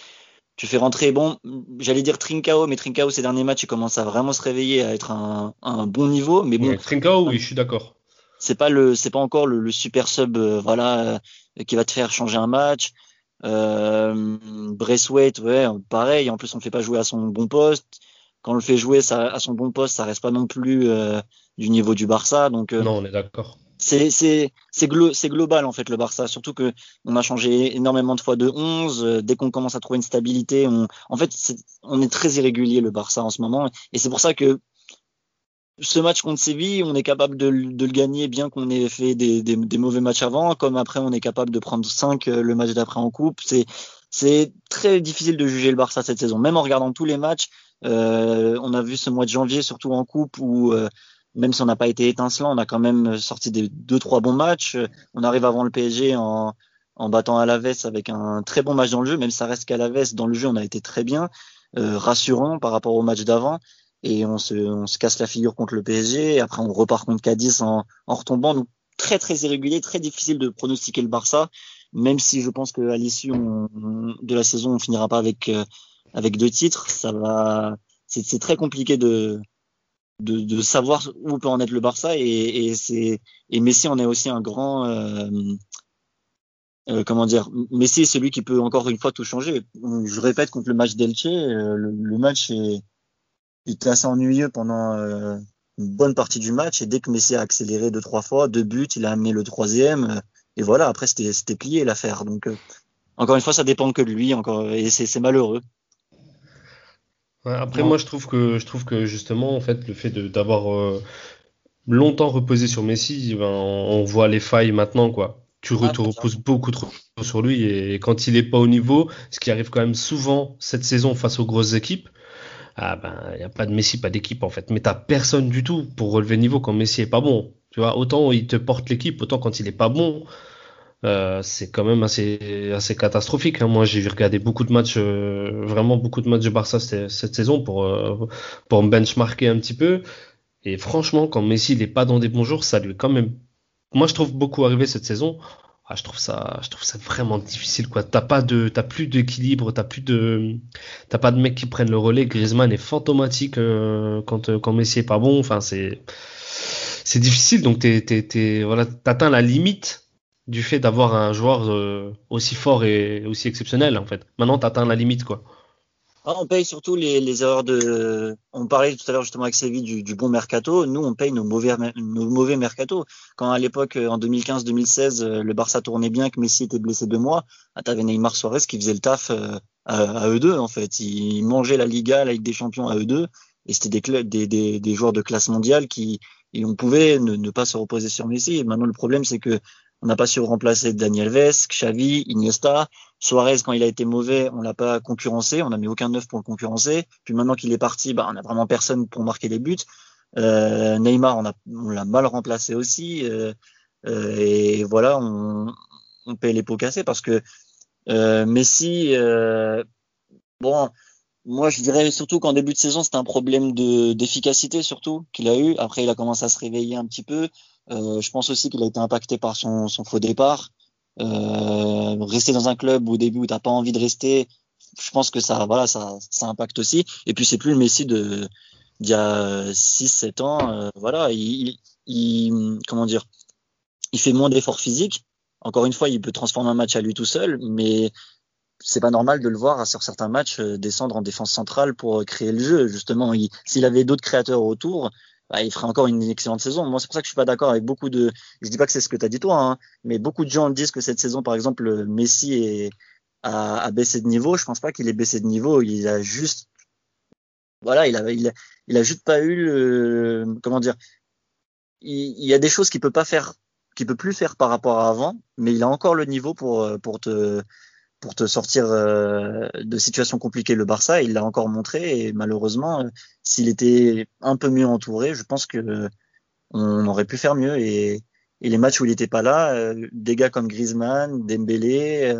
tu fais rentrer, bon, j'allais dire Trincao, mais Trincao ces derniers matchs, il commence à vraiment se réveiller, à être un, un bon niveau. Mais bon, Trincao, oui, je suis d'accord. C'est pas le, c'est pas encore le, super sub, euh, voilà, euh, qui va te faire changer un match. Euh, Braithwaite, ouais, pareil. En plus, on le fait pas jouer à son bon poste. Quand on le fait jouer ça, à son bon poste, ça reste pas non plus euh, du niveau du Barça. Donc, non, on est d'accord c'est c'est c'est global en fait le Barça. Surtout que on a changé énormément de fois de 11 euh, dès qu'on commence à trouver une stabilité on en fait on est très irrégulier le Barça en ce moment. Et c'est pour ça que ce match contre Séville on est capable de, de le gagner bien qu'on ait fait des, des, des, mauvais matchs avant. Comme après on est capable de prendre 5 euh, le match d'après en coupe. C'est c'est très difficile de juger le Barça cette saison. Même en regardant tous les matchs euh, on a vu ce mois de janvier surtout en coupe où euh, même si on n'a pas été étincelant, on a quand même sorti des deux trois bons matchs. On arrive avant le PSG en, en battant Alaves avec un très bon match dans le jeu, même si ça reste qu'Alaves dans le jeu, on a été très bien, euh, rassurant par rapport au match d'avant. Et on se, on se casse la figure contre le PSG. Et après, on repart contre Cadiz en, en retombant. Donc très très irrégulier, très difficile de pronostiquer le Barça. Même si je pense qu'à l'issue de la saison, on finira pas avec euh, avec deux titres, ça va. C'est très compliqué de de, de, savoir où peut en être le Barça et, et c'est et Messi en est aussi un grand euh, euh, comment dire Messi est celui qui peut encore une fois tout changer. Je répète contre le match d'Elche euh, le, match est, était assez ennuyeux pendant euh, une bonne partie du match. Et dès que Messi a accéléré deux trois fois deux buts il a amené le troisième et voilà après c'était c'était plié l'affaire. Donc encore une fois ça dépend que de lui encore et c'est malheureux après, moi, je trouve que je trouve que justement, en fait, le fait d'avoir euh, longtemps reposé sur Messi, ben, on, voit les failles maintenant, quoi. Tu ah, reposes beaucoup trop sur lui et quand il est pas au niveau, ce qui arrive quand même souvent cette saison face aux grosses équipes, ah ben il y a pas de Messi, pas d'équipe en fait. Mais t'as personne du tout pour relever le niveau quand Messi est pas bon. Tu vois, autant il te porte l'équipe, autant quand il est pas bon, euh, c'est quand même assez, assez catastrophique. Hein. Moi, j'ai regardé beaucoup de matchs, euh, vraiment beaucoup de matchs de Barça cette, cette saison pour, euh, pour me benchmarker un petit peu. Et franchement, quand Messi n'est pas dans des bons jours, ça lui est quand même, moi je trouve beaucoup arrivé cette saison. ah, je trouve ça, je trouve ça vraiment difficile quoi. T'as pas de, t'as plus d'équilibre, t'as plus de, t'as pas de mecs qui prennent le relais. Griezmann est fantomatique euh, quand euh, quand Messi est pas bon. Enfin c'est, c'est difficile. Donc t'es, t'es, t'es, voilà, t'atteins la limite du fait d'avoir un joueur euh, aussi fort et aussi exceptionnel en fait. Maintenant t'atteins la limite quoi. Ah, on paye surtout les, erreurs de. On parlait tout à l'heure justement avec Séville du, du, bon mercato. Nous, on paye nos mauvais, nos mercato. Quand à l'époque, en 2015-2016, le Barça tournait bien, que Messi était blessé deux mois, ah, t'avais Neymar Suarez qui faisait le taf euh, à, à, eux deux en fait. Ils mangeaient la Liga, la Ligue des Champions à eux deux, et c'était des, des, joueurs de classe mondiale qui, et on pouvait ne, ne pas se reposer sur Messi. Et maintenant, le problème, c'est que on n'a pas su remplacer Daniel Ves, Xavi, Iniesta. Suarez, quand il a été mauvais, on l'a pas concurrencé. On n'a mis aucun neuf pour le concurrencer. Puis maintenant qu'il est parti, bah, on n'a vraiment personne pour marquer les buts. Euh, Neymar, on, a, on l'a mal remplacé aussi. Euh, euh, et voilà, on, on paie les pots cassés parce que euh, Messi, euh, bon, moi je dirais surtout qu'en début de saison, c'était un problème de, d'efficacité surtout qu'il a eu. Après, il a commencé à se réveiller un petit peu. Euh, je pense aussi qu'il a été impacté par son, son faux départ. Euh, rester dans un club au début où t'as pas envie de rester, je pense que ça, voilà, ça, ça impacte aussi. Et puis c'est plus le Messi de d'il y a 6-7 ans. Euh, voilà, il, il, comment dire, il fait moins d'efforts physiques. Encore une fois, il peut transformer un match à lui tout seul, mais c'est pas normal de le voir sur certains matchs descendre en défense centrale pour créer le jeu. Justement, s'il avait d'autres créateurs autour, bah, il ferait encore une excellente saison. Moi, c'est pour ça que je suis pas d'accord avec beaucoup de. Je dis pas que c'est ce que tu as dit toi, hein, mais beaucoup de gens disent que cette saison, par exemple, Messi est... a... a baissé de niveau. Je pense pas qu'il ait baissé de niveau. Il a juste, voilà, il a, il a, il a juste pas eu le, comment dire. Il... il, y a des choses qu'il peut pas faire, qu'il peut plus faire par rapport à avant, mais il a encore le niveau pour pour te pour te sortir euh, de situations compliquées le Barça. Il l'a encore montré et malheureusement, euh, s'il était un peu mieux entouré, je pense que on aurait pu faire mieux. Et, et les matchs où il n'était pas là, euh, des gars comme Griezmann, Dembélé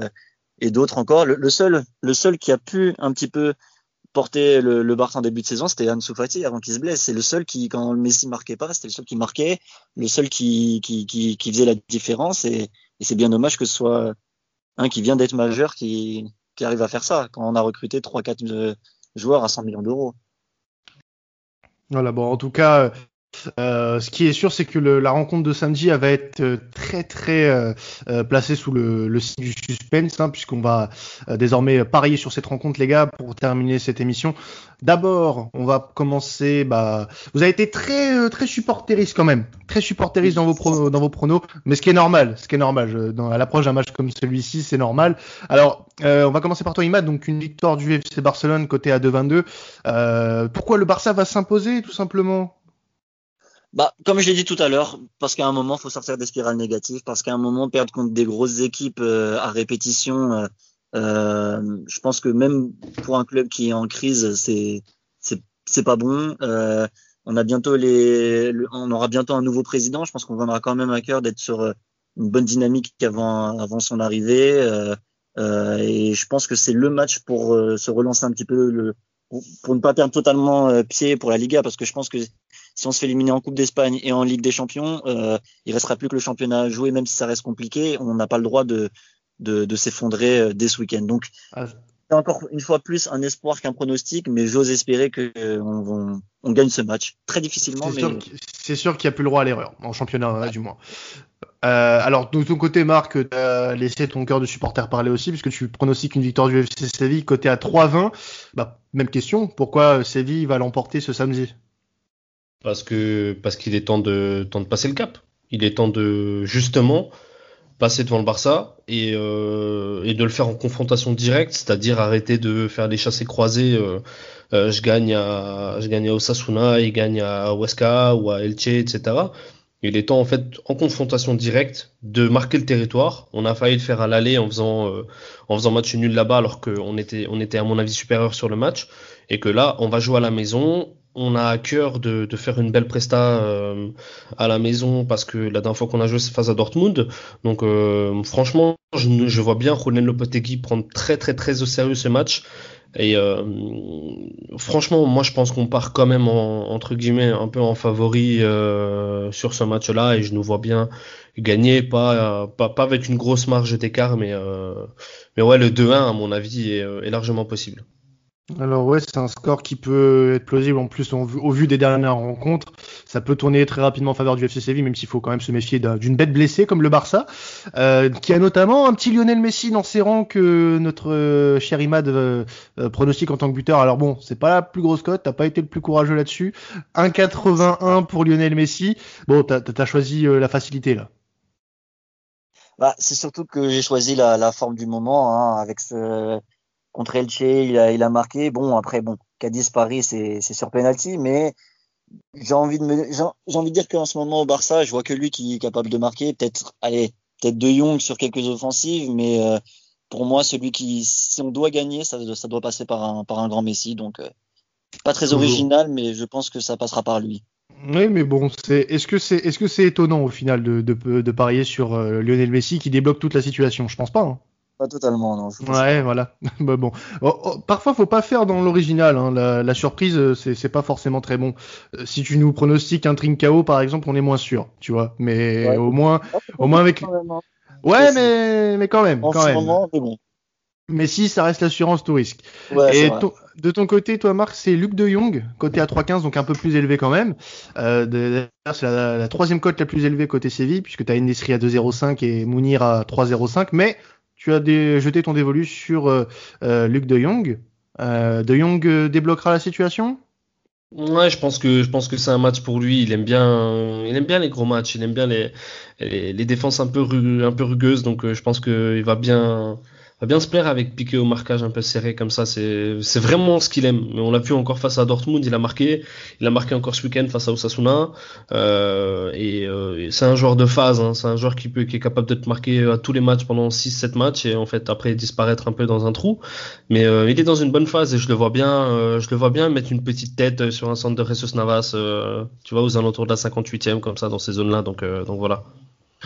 et d'autres encore, le, seul, le seul qui a pu un petit peu porter le, le Barça en début de saison, c'était Ansu Fati avant qu'il se blesse. C'est le seul qui, quand le Messi marquait pas, c'était le seul qui marquait, le seul qui, qui, qui, qui faisait la différence. Et, et c'est bien dommage que ce soit un qui vient d'être majeur qui, qui arrive à faire ça quand on a recruté 3-4 joueurs à 100 millions d'euros. Voilà, bon, en tout cas, euh, ce qui est sûr, c'est que la rencontre de samedi va être euh, très très euh, placée sous le, le signe du suspense, hein, puisqu'on va désormais parier sur cette rencontre, les gars, pour terminer cette émission. D'abord, on va commencer. Bah, vous avez été très très supporteriste quand même, très supporteriste dans vos pro, dans vos pronos, mais ce qui est normal, ce qui est normal. Dans, à l'approche d'un match comme celui-ci, c'est normal. Alors, on va commencer par toi, Imad. Donc une victoire du FC Barcelone côté à 2-22. pourquoi le Barça va s'imposer, tout simplement? Bah, comme je l'ai dit tout à l'heure, parce qu'à un moment, faut sortir des spirales négatives, parce qu'à un moment, perdre contre des grosses équipes euh, à répétition, euh, euh, je pense que même pour un club qui est en crise, c'est c'est pas bon. Euh, on a bientôt les, on aura bientôt un nouveau président. Je pense qu'on vendra quand même à cœur d'être sur une bonne dynamique avant avant son arrivée. et je pense que c'est le match pour se relancer un petit peu le, pour ne pas perdre totalement pied pour la Liga, parce que je pense que si on se fait éliminer en Coupe d'Espagne et en Ligue des Champions, euh, il restera plus que le championnat à jouer, même si ça reste compliqué. On n'a pas le droit de, de, de s'effondrer euh, dès ce week-end. Donc, ah. c'est encore une fois plus un espoir qu'un pronostic, mais j'ose espérer qu'on euh, on, on, gagne ce match. Très difficilement, mais. C'est sûr qu'il n'y a plus le droit à l'erreur, en championnat, ouais. du moins. Euh, alors, de ton côté, Marc, tu as laissé ton cœur de supporter parler aussi, puisque tu pronostiques une victoire du FC Séville côté à 3-20. Bah, même question, pourquoi Séville va l'emporter ce samedi? Parce que parce qu'il est temps de temps de passer le cap. Il est temps de justement passer devant le Barça et, euh, et de le faire en confrontation directe, c'est-à-dire arrêter de faire des chassés croisés. Euh, euh, je gagne à je gagne à Osasuna, il gagne à Huesca ou à Elche, etc. Il est temps en fait en confrontation directe de marquer le territoire. On a failli le faire à l'aller en faisant euh, en faisant match nul là-bas alors qu'on était on était à mon avis supérieur sur le match et que là on va jouer à la maison on a à cœur de, faire une belle presta euh, à la maison parce que la dernière fois qu'on a joué c'est face à Dortmund. Donc euh, franchement, je, vois bien Ronen Lopetegui prendre très très très au sérieux ce match Et euh, franchement, moi je pense qu'on part quand même en, entre guillemets un peu en favori sur ce match-là et je nous vois bien gagner, pas, pas, avec une grosse marge d'écart, mais, mais ouais, le 2-1 à mon avis est largement possible. Alors ouais, c'est un score qui peut être plausible en plus au vu des dernières rencontres. Ça peut tourner très rapidement en faveur du FC Séville, même s'il faut quand même se méfier d'une bête blessée comme le Barça, euh, qui a notamment un petit Lionel Messi dans ses rangs que notre euh, cher Imad euh, pronostique en tant que buteur. Alors bon, c'est pas la plus grosse cote, t'as pas été le plus courageux là-dessus. 1,81 pour Lionel Messi. Bon, t'as as choisi la facilité là. Bah, c'est surtout que j'ai choisi la, la, forme du moment hein, avec ce contre Elche, il a, il a marqué. Bon, après, bon, Cadiz Paris, c'est sur penalty, mais j'ai envie de me, j'ai envie de dire qu'en ce moment au Barça, je vois que lui qui est capable de marquer. Peut-être, allez, peut-être De Jong sur quelques offensives, mais euh, pour moi, celui qui, si on doit gagner, ça, ça doit passer par un, par un grand Messi. Donc, euh, pas très original, mais je pense que ça passera par lui. Oui, mais bon, c'est est-ce que c'est est-ce que c'est étonnant au final de, de, de parier sur euh, Lionel Messi qui débloque toute la situation? Je pense pas. Hein. Pas totalement, non. Ouais, voilà. [LAUGHS] bah bon. Oh, oh, parfois, faut pas faire dans l'original. Hein. La, la, surprise, euh, c'est pas forcément très bon. Euh, si tu nous pronostiques un Trincao, par exemple, on est moins sûr, tu vois. Mais au moins, au moins avec. Hein. Ouais, mais mais quand même, en quand ce même. Moment, mais bon. Mais si, ça reste l'assurance tout risque. Ouais, Et de ton côté, toi, Marc, c'est Luc de Jong, côté à 3,15, donc un peu plus élevé quand même. Euh, c'est la, la, troisième cote la plus élevée côté Séville, puisque tu as Nesri à 2,05 et Mounir à 3,05. Mais tu as jeté ton dévolu sur euh, euh, Luc De Jong. Euh, de Jong débloquera la situation? Ouais, je pense que je pense que c'est un match pour lui. Il aime bien, il aime bien les gros matchs. Il aime bien les les, défenses un peu un peu rugueuses. Donc je pense qu'il va bien va bien se plaire avec piqué au marquage un peu serré comme ça. C'est, vraiment ce qu'il aime. Mais on l'a vu encore face à Dortmund, il a marqué. Il a marqué encore ce week-end face à Osasuna. Euh, et, euh, c'est un joueur de phase. Hein. C'est un joueur qui peut, qui est capable de te marquer à tous les matchs pendant 6-7 matchs et en fait après disparaître un peu dans un trou. Mais euh, il est dans une bonne phase et je le vois bien, euh, je le vois bien mettre une petite tête sur un centre de Jesus Navas. Tu vois aux alentours de la 58e comme ça dans ces zones-là. Donc, donc voilà.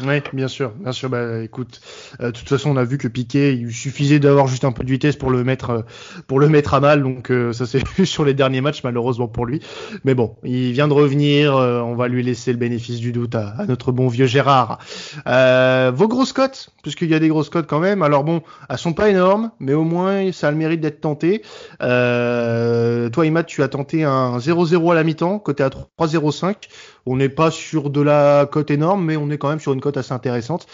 Oui, bien sûr, bien sûr. Bah, écoute, euh, toute façon, on a vu que Piqué, il suffisait d'avoir juste un peu de vitesse pour le mettre, euh, pour le mettre à mal. Donc euh, ça s'est vu [LAUGHS] sur les derniers matchs, malheureusement pour lui. Mais bon, il vient de revenir. on va lui laisser le bénéfice du doute à, à notre bon vieux Gérard. vos grosses cotes, puisqu'il y a des grosses cotes quand même. Alors bon, elles sont pas énormes, mais au moins ça a le mérite d'être tenté. toi, Imad, tu as tenté un 0-0 à la mi-temps, côté à 3-0-5. On n'est pas sur de la cote énorme, mais on est quand même sur une cote assez intéressante.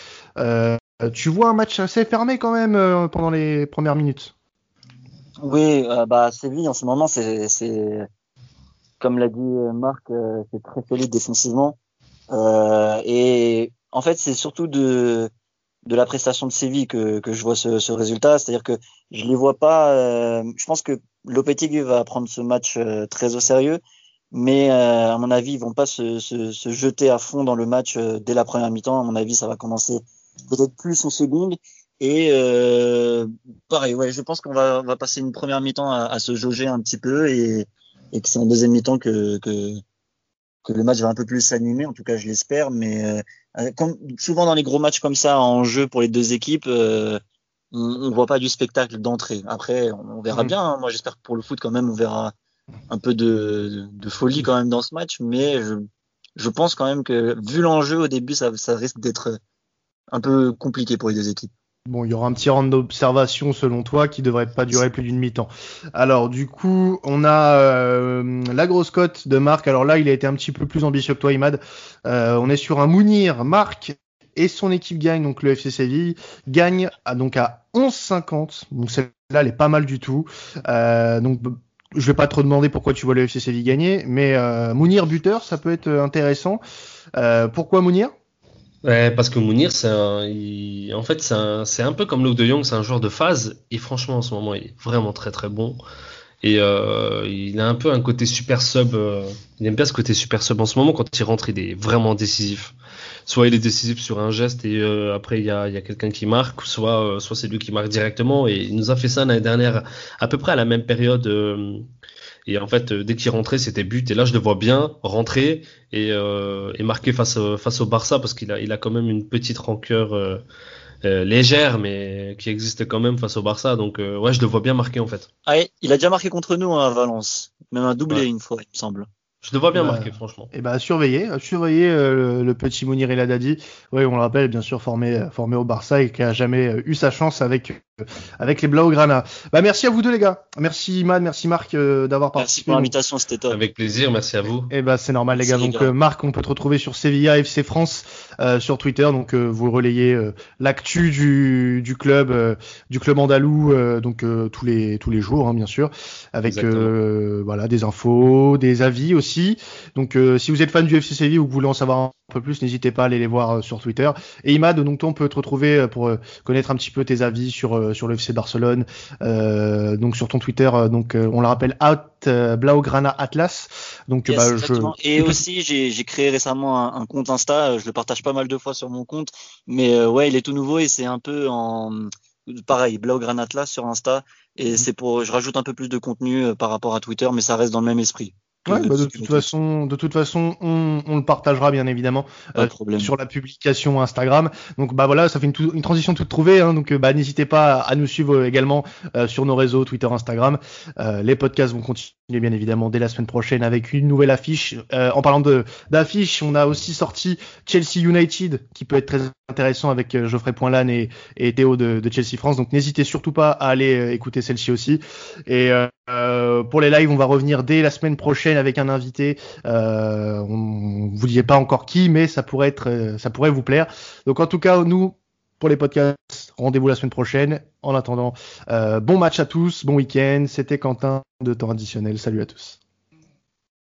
Euh, tu vois un match assez fermé quand même euh, pendant les premières minutes? Oui, euh, bah Séville en ce moment, c'est, comme l'a dit Marc, c'est très solide défensivement. et en fait, c'est surtout de la prestation de Séville que, je vois ce, ce résultat. C'est-à-dire que je les vois pas. je pense que Lopetegui va prendre ce match très au sérieux mais euh, à mon avis, ils vont pas se, se, se, jeter à fond dans le match euh, dès la première mi-temps. À mon avis, ça va commencer peut-être plus en seconde. Et euh, pareil, ouais, je pense qu'on va, va passer une première mi-temps à, à, se jauger un petit peu et, et que c'est en deuxième mi-temps que, que, que le match va un peu plus s'animer. En tout cas, je l'espère. Mais euh, comme souvent dans les gros matchs comme ça en jeu pour les deux équipes, on, on voit pas du spectacle d'entrée. Après, on, verra mmh. bien. Hein. Moi, j'espère que pour le foot, quand même, on verra un peu de, folie quand même dans ce match, mais je, pense quand même que vu l'enjeu au début, ça, ça risque d'être un peu compliqué pour les deux équipes. Bon, il y aura un petit round d'observation selon toi qui devrait pas durer plus d'une mi-temps. Alors du coup, on a euh, la grosse cote de Marc. Alors là, il a été un petit peu plus ambitieux que toi, Imad. Euh, on est sur un Mounir, Marc et son équipe gagne, donc le FC Séville gagne à, donc à 11,50. Donc celle-là, elle est pas mal du tout. Euh, donc je vais pas trop demander pourquoi tu vois le FC Séville gagner, mais euh, Mounir buteur, ça peut être intéressant. Euh, pourquoi Mounir? Parce que Mounir, c'est en fait, c'est un, c'est un peu comme Luke de Jong, c'est un joueur de phase, et franchement, en ce moment, il est vraiment très très bon. Et euh, il a un peu un côté super sub. Euh, il aime bien ce côté super sub en ce moment. Quand il rentre, il est vraiment décisif. Soit il est décisif sur un geste et euh, après il y a, y a quelqu'un qui marque, soit euh, soit c'est lui qui marque directement. Et il nous a fait ça l'année dernière, à peu près à la même période. et en fait, dès qu'il rentrait, c'était but. Et là, je le vois bien rentrer et, et marquer face face au Barça parce qu'il a il a quand même une petite rancœur légère, mais qui existe quand même face au Barça. Donc ouais, je le vois bien marqué en fait. Ah, il a déjà marqué contre nous hein, à Valence, même un doublé une fois, il me semble. Je te vois bien bah, marqué, franchement. Et eh bah, surveiller, surveiller euh, le, petit Mounir El Haddadi. Oui, on le rappelle, bien sûr, formé, formé au Barça et qui a jamais euh, eu sa chance avec, euh, avec les Blaugrana. Bah, merci à vous deux, les gars. Merci, Imad, merci, Marc, d'avoir participé. Merci pour l'invitation, c'était top. Avec plaisir, merci à vous. Et eh bah, c'est normal, les gars. donc, Marc, on peut te retrouver sur Sevilla FC France, sur Twitter. Donc, vous relayez l'actu du, du club, du club andalou, donc, tous les, tous les jours, hein, bien sûr. Avec, voilà, des infos, des avis aussi donc euh, si vous êtes fan du FC Séville ou que vous voulez en savoir un peu plus, n'hésitez pas à aller les voir euh, sur Twitter. Et Imad, donc toi on peut te retrouver euh, pour connaître un petit peu tes avis sur sur le FC Barcelone. donc sur ton Twitter, donc on le rappelle at Blaugrana Atlas. Donc bah, je... Et [LAUGHS] aussi j'ai créé récemment un, compte Insta. Je le partage pas mal de fois sur mon compte, mais ouais il est tout nouveau et c'est un peu en pareil Blaugrana Atlas sur Insta et mhm. c'est pour je rajoute un peu plus de contenu par rapport à Twitter, mais ça reste dans le même esprit. Ouais, bah de, toute façon, de toute façon, on, on le partagera bien évidemment euh, sur la publication Instagram. Donc bah voilà, ça fait une, une transition toute trouvée. Hein, donc euh, bah n'hésitez pas à, nous suivre également euh, sur nos réseaux Twitter, Instagram. les podcasts vont continuer bien évidemment dès la semaine prochaine avec une nouvelle affiche. en parlant de d'affiches, on a aussi sorti Chelsea United qui peut être très intéressant avec Geoffrey Poinlan et, et Théo de, de, Chelsea France. Donc n'hésitez surtout pas à aller écouter celle-ci aussi. Et pour les lives, on va revenir dès la semaine prochaine avec un invité. Euh, on vous dit pas encore qui, mais ça pourrait être, euh, ça pourrait vous plaire. Donc en tout cas, nous pour les podcasts, rendez-vous la semaine prochaine. En attendant, euh, bon match à tous, bon week-end. C'était Quentin de temps additionnel. Salut à tous.